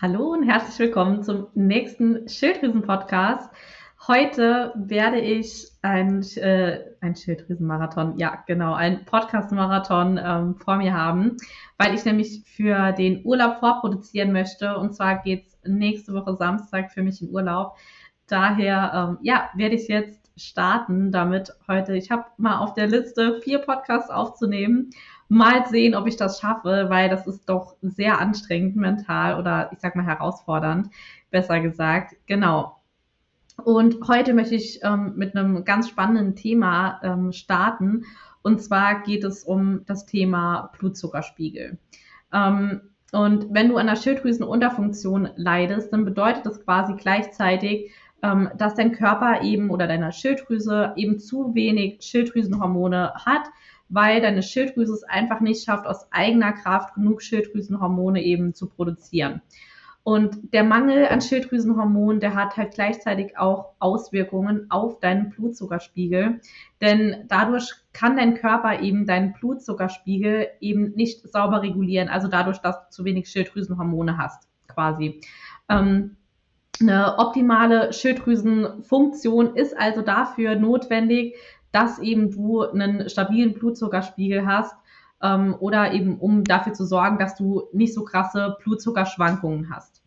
Hallo und herzlich willkommen zum nächsten Schilddrüsen-Podcast. Heute werde ich ein, äh, ein Schilddrüsenmarathon, ja genau, ein Podcast-Marathon ähm, vor mir haben, weil ich nämlich für den Urlaub vorproduzieren möchte. Und zwar geht es nächste Woche Samstag für mich in Urlaub. Daher, ähm, ja, werde ich jetzt starten damit heute. Ich habe mal auf der Liste vier Podcasts aufzunehmen mal sehen, ob ich das schaffe, weil das ist doch sehr anstrengend mental oder ich sag mal herausfordernd, besser gesagt. Genau. Und heute möchte ich ähm, mit einem ganz spannenden Thema ähm, starten. Und zwar geht es um das Thema Blutzuckerspiegel. Ähm, und wenn du an der Schilddrüsenunterfunktion leidest, dann bedeutet das quasi gleichzeitig, ähm, dass dein Körper eben oder deine Schilddrüse eben zu wenig Schilddrüsenhormone hat, weil deine Schilddrüse es einfach nicht schafft, aus eigener Kraft genug Schilddrüsenhormone eben zu produzieren. Und der Mangel an Schilddrüsenhormonen, der hat halt gleichzeitig auch Auswirkungen auf deinen Blutzuckerspiegel. Denn dadurch kann dein Körper eben deinen Blutzuckerspiegel eben nicht sauber regulieren. Also dadurch, dass du zu wenig Schilddrüsenhormone hast, quasi. Ähm, eine optimale Schilddrüsenfunktion ist also dafür notwendig, dass eben du einen stabilen Blutzuckerspiegel hast ähm, oder eben um dafür zu sorgen, dass du nicht so krasse Blutzuckerschwankungen hast.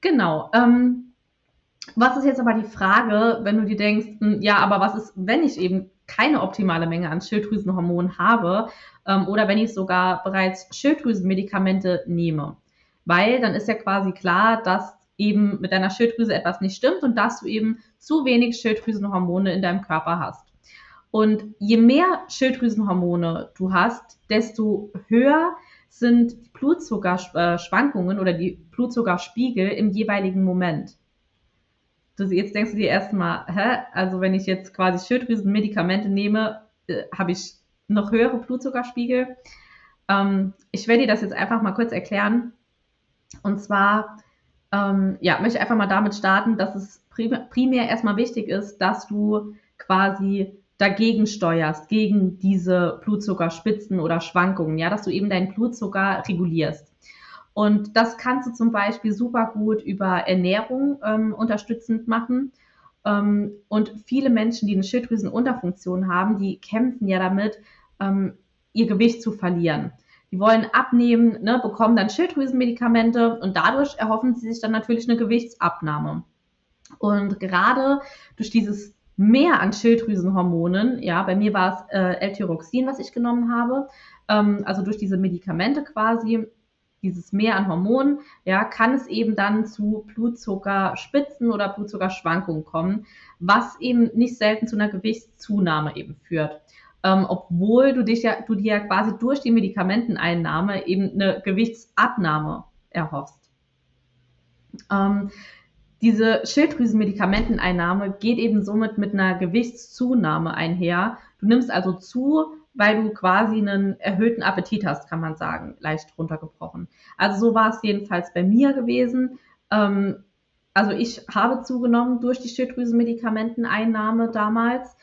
Genau. Ähm, was ist jetzt aber die Frage, wenn du dir denkst, hm, ja, aber was ist, wenn ich eben keine optimale Menge an Schilddrüsenhormonen habe ähm, oder wenn ich sogar bereits Schilddrüsenmedikamente nehme? Weil dann ist ja quasi klar, dass eben mit deiner Schilddrüse etwas nicht stimmt und dass du eben zu wenig Schilddrüsenhormone in deinem Körper hast. Und je mehr Schilddrüsenhormone du hast, desto höher sind die Blutzuckerschwankungen oder die Blutzuckerspiegel im jeweiligen Moment. Du, jetzt denkst du dir erstmal, hä? Also wenn ich jetzt quasi Schilddrüsenmedikamente nehme, äh, habe ich noch höhere Blutzuckerspiegel. Ähm, ich werde dir das jetzt einfach mal kurz erklären. Und zwar, ähm, ja, möchte ich einfach mal damit starten, dass es primär erstmal wichtig ist, dass du quasi dagegen steuerst, gegen diese Blutzuckerspitzen oder Schwankungen, ja, dass du eben deinen Blutzucker regulierst. Und das kannst du zum Beispiel super gut über Ernährung ähm, unterstützend machen. Ähm, und viele Menschen, die eine Schilddrüsenunterfunktion haben, die kämpfen ja damit, ähm, ihr Gewicht zu verlieren. Die wollen abnehmen, ne, bekommen dann Schilddrüsenmedikamente und dadurch erhoffen sie sich dann natürlich eine Gewichtsabnahme. Und gerade durch dieses mehr an Schilddrüsenhormonen. Ja, bei mir war es äh, L-Tyroxin, was ich genommen habe. Ähm, also durch diese Medikamente quasi, dieses Mehr an Hormonen, ja, kann es eben dann zu Blutzuckerspitzen oder Blutzuckerschwankungen kommen, was eben nicht selten zu einer Gewichtszunahme eben führt. Ähm, obwohl du dich ja, du dir ja quasi durch die Medikamenteneinnahme eben eine Gewichtsabnahme erhoffst. Ähm, diese Schilddrüsenmedikamenteneinnahme geht eben somit mit einer Gewichtszunahme einher. Du nimmst also zu, weil du quasi einen erhöhten Appetit hast, kann man sagen, leicht runtergebrochen. Also so war es jedenfalls bei mir gewesen. Ähm, also ich habe zugenommen durch die Schilddrüsenmedikamenteneinnahme damals.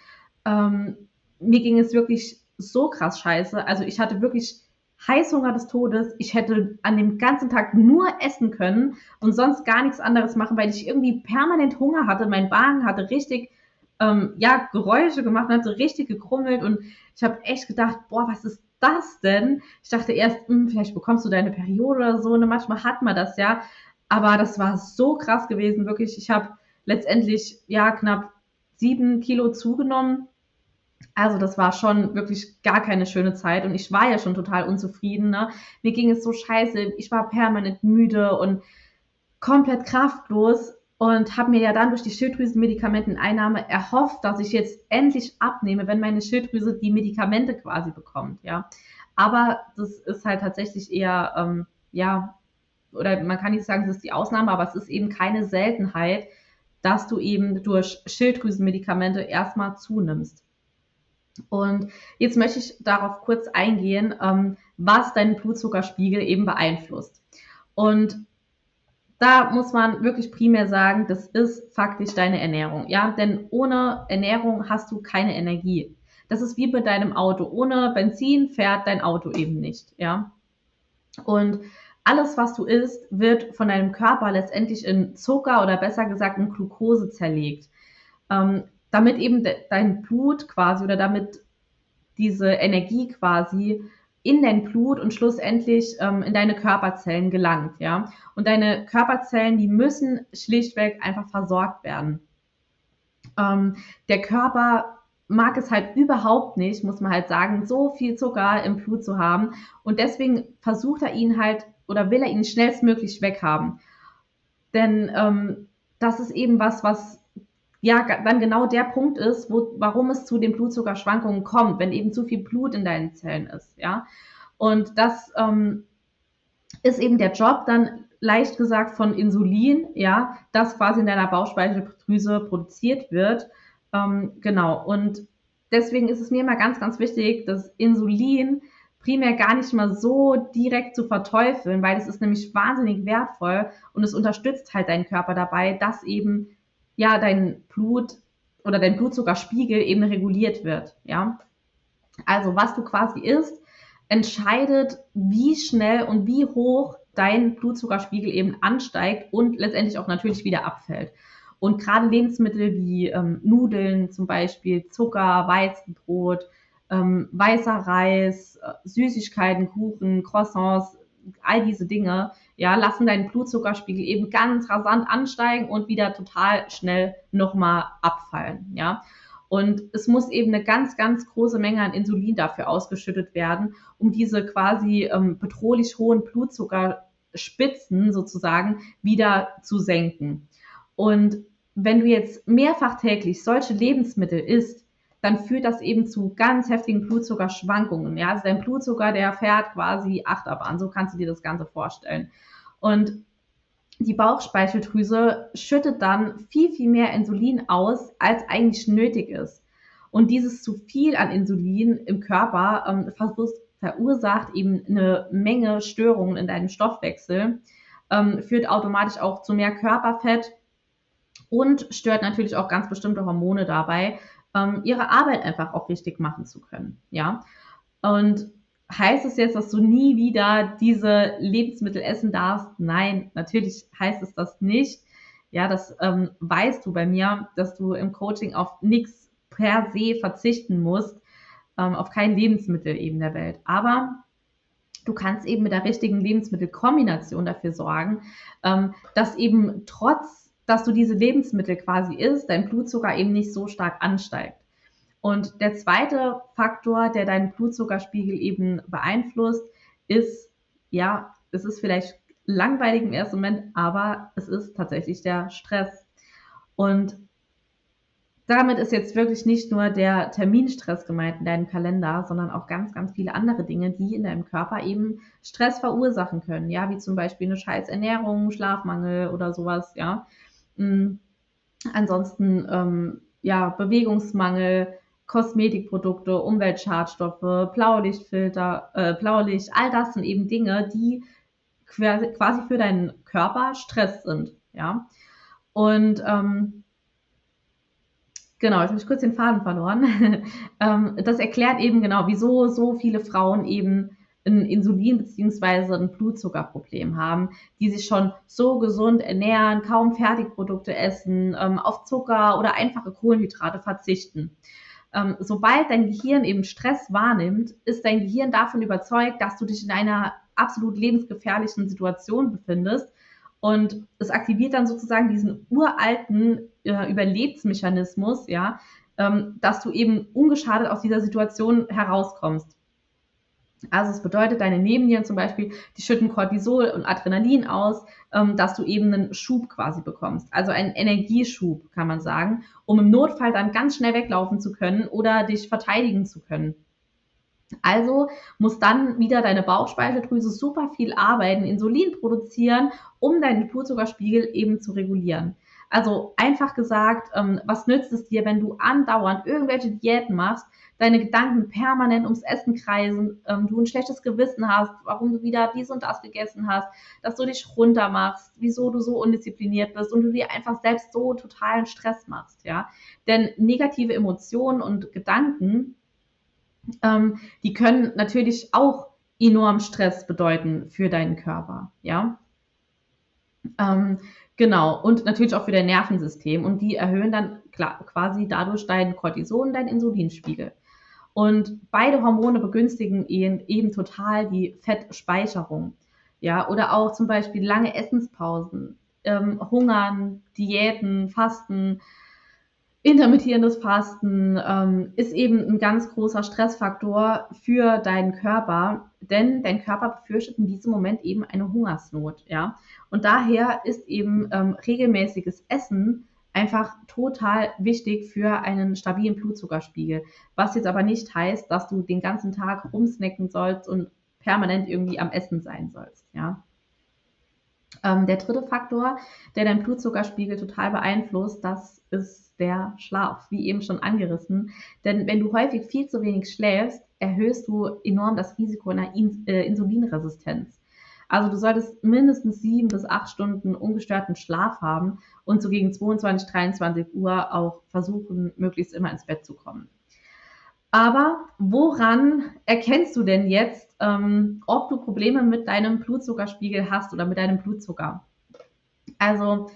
Ähm, mir ging es wirklich so krass scheiße. Also ich hatte wirklich Heißhunger des Todes. Ich hätte an dem ganzen Tag nur essen können und sonst gar nichts anderes machen, weil ich irgendwie permanent Hunger hatte. Mein Magen hatte richtig, ähm, ja, Geräusche gemacht und hat so richtig gekrummelt und ich habe echt gedacht, boah, was ist das denn? Ich dachte erst, hm, vielleicht bekommst du deine Periode oder so. Und ne? manchmal hat man das ja. Aber das war so krass gewesen, wirklich. Ich habe letztendlich ja knapp sieben Kilo zugenommen also das war schon wirklich gar keine schöne Zeit und ich war ja schon total unzufrieden. Ne? Mir ging es so scheiße, ich war permanent müde und komplett kraftlos und habe mir ja dann durch die Schilddrüsenmedikamenteneinnahme erhofft, dass ich jetzt endlich abnehme, wenn meine Schilddrüse die Medikamente quasi bekommt. Ja, aber das ist halt tatsächlich eher ähm, ja oder man kann nicht sagen, das ist die Ausnahme, aber es ist eben keine Seltenheit, dass du eben durch Schilddrüsenmedikamente erstmal zunimmst. Und jetzt möchte ich darauf kurz eingehen, ähm, was deinen Blutzuckerspiegel eben beeinflusst. Und da muss man wirklich primär sagen, das ist faktisch deine Ernährung. Ja, denn ohne Ernährung hast du keine Energie. Das ist wie bei deinem Auto. Ohne Benzin fährt dein Auto eben nicht. Ja. Und alles, was du isst, wird von deinem Körper letztendlich in Zucker oder besser gesagt in Glucose zerlegt. Ähm, damit eben de dein Blut quasi oder damit diese Energie quasi in dein Blut und schlussendlich ähm, in deine Körperzellen gelangt, ja. Und deine Körperzellen, die müssen schlichtweg einfach versorgt werden. Ähm, der Körper mag es halt überhaupt nicht, muss man halt sagen, so viel Zucker im Blut zu haben. Und deswegen versucht er ihn halt oder will er ihn schnellstmöglich weghaben. Denn ähm, das ist eben was, was ja dann genau der Punkt ist, wo, warum es zu den Blutzuckerschwankungen kommt, wenn eben zu viel Blut in deinen Zellen ist, ja. Und das ähm, ist eben der Job dann leicht gesagt von Insulin, ja, das quasi in deiner Bauchspeicheldrüse produziert wird. Ähm, genau. Und deswegen ist es mir immer ganz, ganz wichtig, dass Insulin primär gar nicht mal so direkt zu verteufeln, weil es ist nämlich wahnsinnig wertvoll und es unterstützt halt deinen Körper dabei, dass eben ja dein Blut oder dein Blutzuckerspiegel eben reguliert wird, ja. Also was du quasi isst, entscheidet, wie schnell und wie hoch dein Blutzuckerspiegel eben ansteigt und letztendlich auch natürlich wieder abfällt. Und gerade Lebensmittel wie ähm, Nudeln zum Beispiel, Zucker, Weizenbrot, ähm, weißer Reis, äh, Süßigkeiten, Kuchen, Croissants, all diese Dinge, ja, lassen deinen Blutzuckerspiegel eben ganz rasant ansteigen und wieder total schnell nochmal abfallen, ja. Und es muss eben eine ganz, ganz große Menge an Insulin dafür ausgeschüttet werden, um diese quasi ähm, bedrohlich hohen Blutzuckerspitzen sozusagen wieder zu senken. Und wenn du jetzt mehrfach täglich solche Lebensmittel isst, dann führt das eben zu ganz heftigen Blutzuckerschwankungen. Ja, also dein Blutzucker, der fährt quasi Achterbahn. So kannst du dir das Ganze vorstellen. Und die Bauchspeicheldrüse schüttet dann viel, viel mehr Insulin aus, als eigentlich nötig ist. Und dieses zu viel an Insulin im Körper ähm, verursacht eben eine Menge Störungen in deinem Stoffwechsel, ähm, führt automatisch auch zu mehr Körperfett und stört natürlich auch ganz bestimmte Hormone dabei, ähm, ihre Arbeit einfach auch richtig machen zu können. Ja. Und heißt es jetzt, dass du nie wieder diese Lebensmittel essen darfst? Nein, natürlich heißt es das nicht. Ja, das ähm, weißt du bei mir, dass du im Coaching auf nichts per se verzichten musst, ähm, auf kein Lebensmittel eben der Welt. Aber du kannst eben mit der richtigen Lebensmittelkombination dafür sorgen, ähm, dass eben trotz, dass du diese Lebensmittel quasi isst, dein Blutzucker eben nicht so stark ansteigt. Und der zweite Faktor, der deinen Blutzuckerspiegel eben beeinflusst, ist, ja, es ist vielleicht langweilig im ersten Moment, aber es ist tatsächlich der Stress. Und damit ist jetzt wirklich nicht nur der Terminstress gemeint in deinem Kalender, sondern auch ganz, ganz viele andere Dinge, die in deinem Körper eben Stress verursachen können. Ja, wie zum Beispiel eine scheiß Ernährung, Schlafmangel oder sowas, ja. Ansonsten, ähm, ja, Bewegungsmangel, Kosmetikprodukte, Umweltschadstoffe, Blaulichtfilter, äh, Blaulicht, all das sind eben Dinge, die quasi für deinen Körper Stress sind, ja. Und ähm, genau, jetzt habe ich kurz den Faden verloren. ähm, das erklärt eben genau, wieso so viele Frauen eben ein Insulin- bzw. ein Blutzuckerproblem haben, die sich schon so gesund ernähren, kaum Fertigprodukte essen, ähm, auf Zucker oder einfache Kohlenhydrate verzichten ähm, sobald dein Gehirn eben Stress wahrnimmt, ist dein Gehirn davon überzeugt, dass du dich in einer absolut lebensgefährlichen Situation befindest. Und es aktiviert dann sozusagen diesen uralten äh, Überlebensmechanismus, ja, ähm, dass du eben ungeschadet aus dieser Situation herauskommst. Also es bedeutet, deine Nebennieren zum Beispiel, die schütten Cortisol und Adrenalin aus, ähm, dass du eben einen Schub quasi bekommst. Also einen Energieschub, kann man sagen, um im Notfall dann ganz schnell weglaufen zu können oder dich verteidigen zu können. Also muss dann wieder deine Bauchspeicheldrüse super viel arbeiten, Insulin produzieren, um deinen Blutzuckerspiegel eben zu regulieren. Also einfach gesagt, ähm, was nützt es dir, wenn du andauernd irgendwelche Diäten machst, deine Gedanken permanent ums Essen kreisen, ähm, du ein schlechtes Gewissen hast, warum du wieder dies und das gegessen hast, dass du dich runter machst, wieso du so undiszipliniert bist und du dir einfach selbst so totalen Stress machst, ja. Denn negative Emotionen und Gedanken, ähm, die können natürlich auch enorm Stress bedeuten für deinen Körper, ja. Ähm, genau, und natürlich auch für dein Nervensystem. Und die erhöhen dann quasi dadurch deinen Cortison, deinen Insulinspiegel. Und beide Hormone begünstigen eben, eben total die Fettspeicherung. Ja, oder auch zum Beispiel lange Essenspausen, ähm, Hungern, Diäten, Fasten, intermittierendes Fasten ähm, ist eben ein ganz großer Stressfaktor für deinen Körper, denn dein Körper befürchtet in diesem Moment eben eine Hungersnot, ja. Und daher ist eben ähm, regelmäßiges Essen einfach total wichtig für einen stabilen Blutzuckerspiegel. Was jetzt aber nicht heißt, dass du den ganzen Tag rumsnacken sollst und permanent irgendwie am Essen sein sollst, ja. Ähm, der dritte Faktor, der deinen Blutzuckerspiegel total beeinflusst, das ist der Schlaf, wie eben schon angerissen. Denn wenn du häufig viel zu wenig schläfst, erhöhst du enorm das Risiko einer In äh, Insulinresistenz. Also du solltest mindestens sieben bis acht Stunden ungestörten Schlaf haben und so gegen 22, 23 Uhr auch versuchen, möglichst immer ins Bett zu kommen. Aber woran erkennst du denn jetzt, ähm, ob du Probleme mit deinem Blutzuckerspiegel hast oder mit deinem Blutzucker? Also,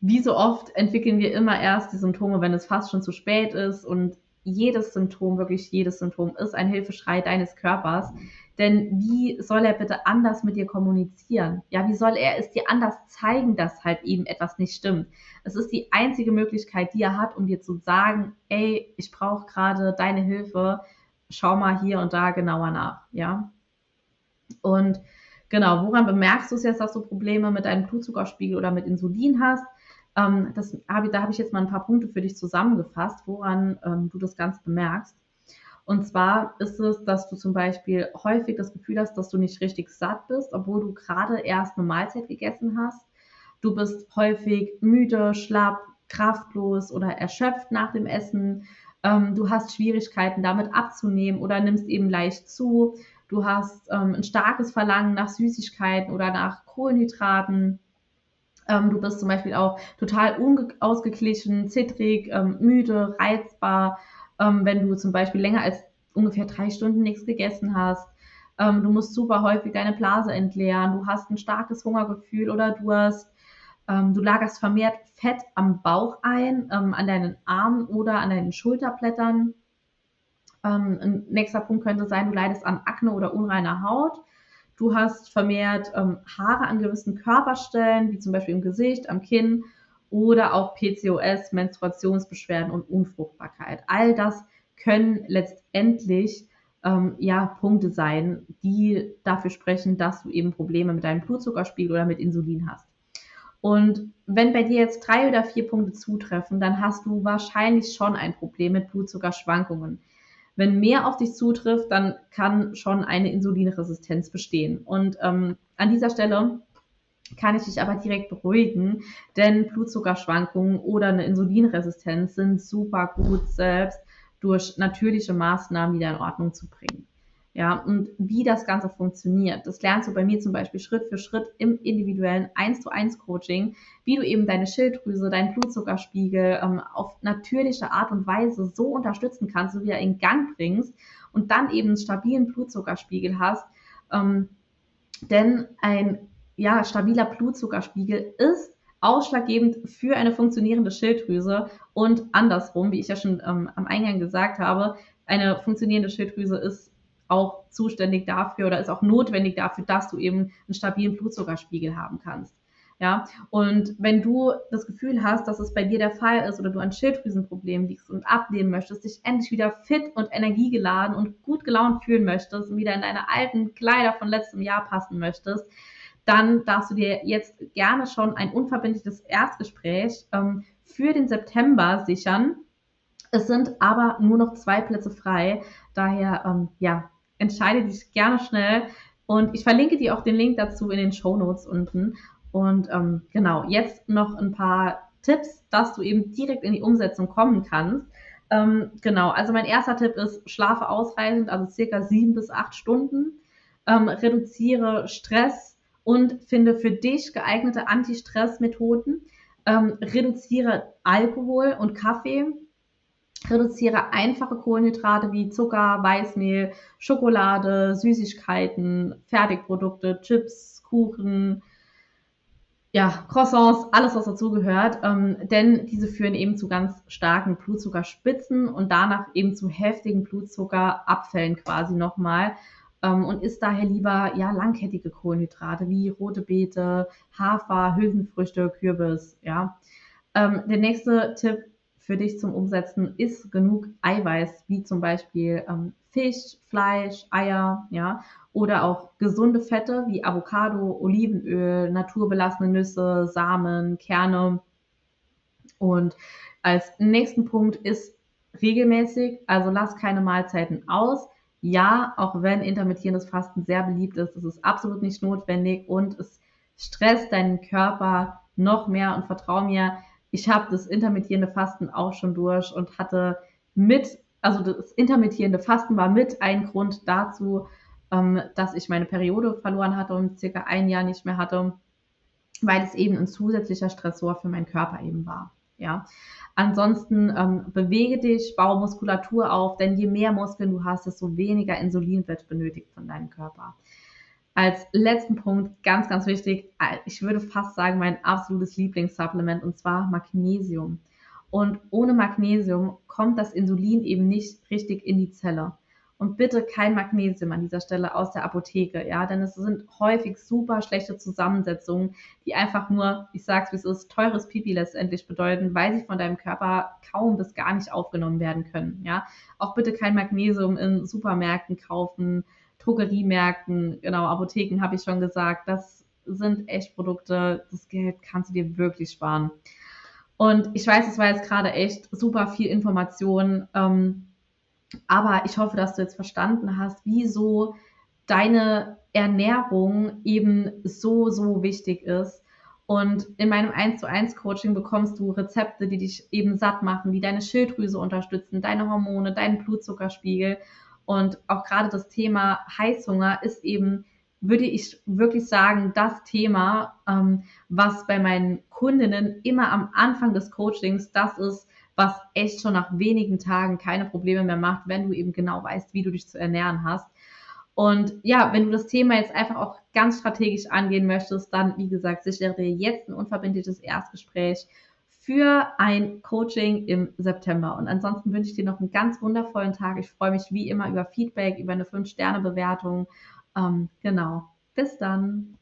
wie so oft entwickeln wir immer erst die Symptome, wenn es fast schon zu spät ist und jedes Symptom, wirklich jedes Symptom ist ein Hilfeschrei deines Körpers. Denn wie soll er bitte anders mit dir kommunizieren? Ja, wie soll er es dir anders zeigen, dass halt eben etwas nicht stimmt? Es ist die einzige Möglichkeit, die er hat, um dir zu sagen, ey, ich brauche gerade deine Hilfe. Schau mal hier und da genauer nach, ja? Und genau, woran bemerkst du es jetzt, dass du Probleme mit deinem Blutzuckerspiegel oder mit Insulin hast? Ähm, das hab, da habe ich jetzt mal ein paar Punkte für dich zusammengefasst, woran ähm, du das Ganze bemerkst. Und zwar ist es, dass du zum Beispiel häufig das Gefühl hast, dass du nicht richtig satt bist, obwohl du gerade erst eine Mahlzeit gegessen hast. Du bist häufig müde, schlapp, kraftlos oder erschöpft nach dem Essen. Ähm, du hast Schwierigkeiten damit abzunehmen oder nimmst eben leicht zu. Du hast ähm, ein starkes Verlangen nach Süßigkeiten oder nach Kohlenhydraten. Ähm, du bist zum Beispiel auch total unausgeglichen, zittrig, ähm, müde, reizbar, ähm, wenn du zum Beispiel länger als ungefähr drei Stunden nichts gegessen hast. Ähm, du musst super häufig deine Blase entleeren. Du hast ein starkes Hungergefühl oder Durst. Ähm, du lagerst vermehrt Fett am Bauch ein, ähm, an deinen Armen oder an deinen Schulterblättern. ein nächster Punkt könnte sein, du leidest an Akne oder unreiner Haut. Du hast vermehrt ähm, Haare an gewissen Körperstellen, wie zum Beispiel im Gesicht, am Kinn oder auch PCOS, Menstruationsbeschwerden und Unfruchtbarkeit. All das können letztendlich ähm, ja, Punkte sein, die dafür sprechen, dass du eben Probleme mit deinem Blutzuckerspiegel oder mit Insulin hast. Und wenn bei dir jetzt drei oder vier Punkte zutreffen, dann hast du wahrscheinlich schon ein Problem mit Blutzuckerschwankungen. Wenn mehr auf dich zutrifft, dann kann schon eine Insulinresistenz bestehen. Und ähm, an dieser Stelle kann ich dich aber direkt beruhigen, denn Blutzuckerschwankungen oder eine Insulinresistenz sind super gut selbst durch natürliche Maßnahmen wieder in Ordnung zu bringen. Ja, und wie das Ganze funktioniert, das lernst du bei mir zum Beispiel Schritt für Schritt im individuellen 1 zu 1 Coaching, wie du eben deine Schilddrüse, deinen Blutzuckerspiegel ähm, auf natürliche Art und Weise so unterstützen kannst, so wieder in Gang bringst und dann eben einen stabilen Blutzuckerspiegel hast. Ähm, denn ein ja, stabiler Blutzuckerspiegel ist ausschlaggebend für eine funktionierende Schilddrüse und andersrum, wie ich ja schon ähm, am Eingang gesagt habe, eine funktionierende Schilddrüse ist auch zuständig dafür oder ist auch notwendig dafür, dass du eben einen stabilen Blutzuckerspiegel haben kannst. Ja, und wenn du das Gefühl hast, dass es bei dir der Fall ist oder du an Schilddrüsenproblemen liegst und abnehmen möchtest, dich endlich wieder fit und energiegeladen und gut gelaunt fühlen möchtest und wieder in deine alten Kleider von letztem Jahr passen möchtest, dann darfst du dir jetzt gerne schon ein unverbindliches Erstgespräch ähm, für den September sichern. Es sind aber nur noch zwei Plätze frei. Daher, ähm, ja, entscheide dich gerne schnell. Und ich verlinke dir auch den Link dazu in den Show Notes unten. Und ähm, genau, jetzt noch ein paar Tipps, dass du eben direkt in die Umsetzung kommen kannst. Ähm, genau, also mein erster Tipp ist, schlafe ausreichend, also circa sieben bis acht Stunden. Ähm, reduziere Stress und finde für dich geeignete Anti-Stress-Methoden. Ähm, reduziere Alkohol und Kaffee Reduziere einfache Kohlenhydrate wie Zucker, Weißmehl, Schokolade, Süßigkeiten, Fertigprodukte, Chips, Kuchen, ja, Croissants, alles was dazugehört, ähm, denn diese führen eben zu ganz starken Blutzuckerspitzen und danach eben zu heftigen Blutzuckerabfällen quasi nochmal ähm, und isst daher lieber ja langkettige Kohlenhydrate wie rote Beete, Hafer, Hülsenfrüchte, Kürbis, ja. Ähm, der nächste Tipp für dich zum Umsetzen ist genug Eiweiß, wie zum Beispiel ähm, Fisch, Fleisch, Eier, ja, oder auch gesunde Fette wie Avocado, Olivenöl, naturbelassene Nüsse, Samen, Kerne. Und als nächsten Punkt ist regelmäßig, also lass keine Mahlzeiten aus. Ja, auch wenn intermittierendes Fasten sehr beliebt ist, ist es absolut nicht notwendig und es stresst deinen Körper noch mehr und vertrau mir, ich habe das intermittierende Fasten auch schon durch und hatte mit, also das intermittierende Fasten war mit ein Grund dazu, ähm, dass ich meine Periode verloren hatte und circa ein Jahr nicht mehr hatte, weil es eben ein zusätzlicher Stressor für meinen Körper eben war. Ja. Ansonsten ähm, bewege dich, baue Muskulatur auf, denn je mehr Muskeln du hast, desto weniger Insulin wird benötigt von deinem Körper. Als letzten Punkt, ganz, ganz wichtig, ich würde fast sagen, mein absolutes Lieblingssupplement und zwar Magnesium. Und ohne Magnesium kommt das Insulin eben nicht richtig in die Zelle. Und bitte kein Magnesium an dieser Stelle aus der Apotheke, ja, denn es sind häufig super schlechte Zusammensetzungen, die einfach nur, ich sag's wie es ist, teures Pipi letztendlich bedeuten, weil sie von deinem Körper kaum bis gar nicht aufgenommen werden können, ja. Auch bitte kein Magnesium in Supermärkten kaufen, Drogeriemärkten, genau, Apotheken habe ich schon gesagt, das sind echt Produkte, das Geld kannst du dir wirklich sparen. Und ich weiß, es war jetzt gerade echt super viel Information, ähm, aber ich hoffe, dass du jetzt verstanden hast, wieso deine Ernährung eben so, so wichtig ist. Und in meinem 1 zu 1 Coaching bekommst du Rezepte, die dich eben satt machen, die deine Schilddrüse unterstützen, deine Hormone, deinen Blutzuckerspiegel und auch gerade das Thema Heißhunger ist eben, würde ich wirklich sagen, das Thema, ähm, was bei meinen Kundinnen immer am Anfang des Coachings das ist, was echt schon nach wenigen Tagen keine Probleme mehr macht, wenn du eben genau weißt, wie du dich zu ernähren hast. Und ja, wenn du das Thema jetzt einfach auch ganz strategisch angehen möchtest, dann, wie gesagt, sichere dir jetzt ein unverbindliches Erstgespräch für ein Coaching im September. Und ansonsten wünsche ich dir noch einen ganz wundervollen Tag. Ich freue mich wie immer über Feedback, über eine 5-Sterne-Bewertung. Ähm, genau. Bis dann.